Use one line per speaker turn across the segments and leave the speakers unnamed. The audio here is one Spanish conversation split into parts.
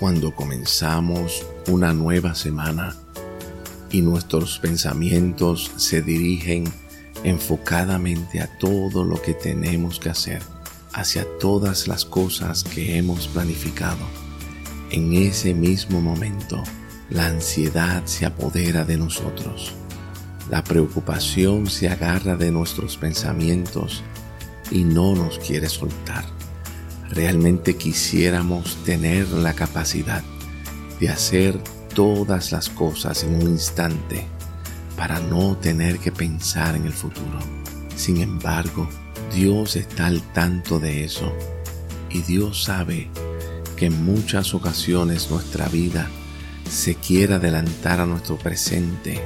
cuando comenzamos una nueva semana y nuestros pensamientos se dirigen enfocadamente a todo lo que tenemos que hacer, hacia todas las cosas que hemos planificado. En ese mismo momento, la ansiedad se apodera de nosotros. La preocupación se agarra de nuestros pensamientos y no nos quiere soltar. Realmente quisiéramos tener la capacidad de hacer todas las cosas en un instante para no tener que pensar en el futuro. Sin embargo, Dios está al tanto de eso y Dios sabe que en muchas ocasiones nuestra vida se quiere adelantar a nuestro presente,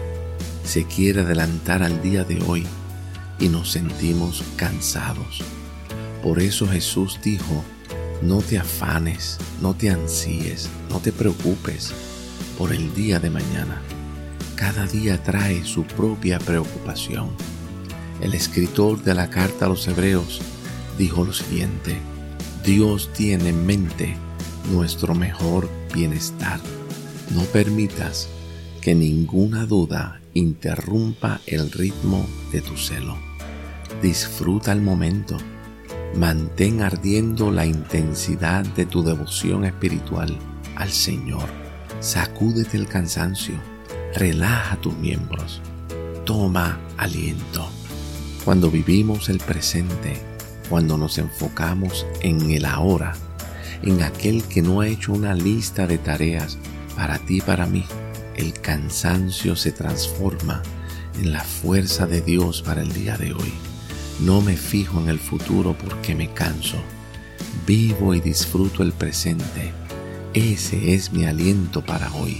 se quiere adelantar al día de hoy y nos sentimos cansados. Por eso Jesús dijo, no te afanes, no te ansíes, no te preocupes por el día de mañana. Cada día trae su propia preocupación. El escritor de la carta a los hebreos dijo lo siguiente, Dios tiene en mente nuestro mejor bienestar. No permitas que ninguna duda interrumpa el ritmo de tu celo. Disfruta el momento mantén ardiendo la intensidad de tu devoción espiritual al Señor. Sacúdete el cansancio, relaja tus miembros, toma aliento. Cuando vivimos el presente, cuando nos enfocamos en el ahora, en aquel que no ha hecho una lista de tareas para ti y para mí, el cansancio se transforma en la fuerza de Dios para el día de hoy. No me fijo en el futuro porque me canso. Vivo y disfruto el presente. Ese es mi aliento para hoy.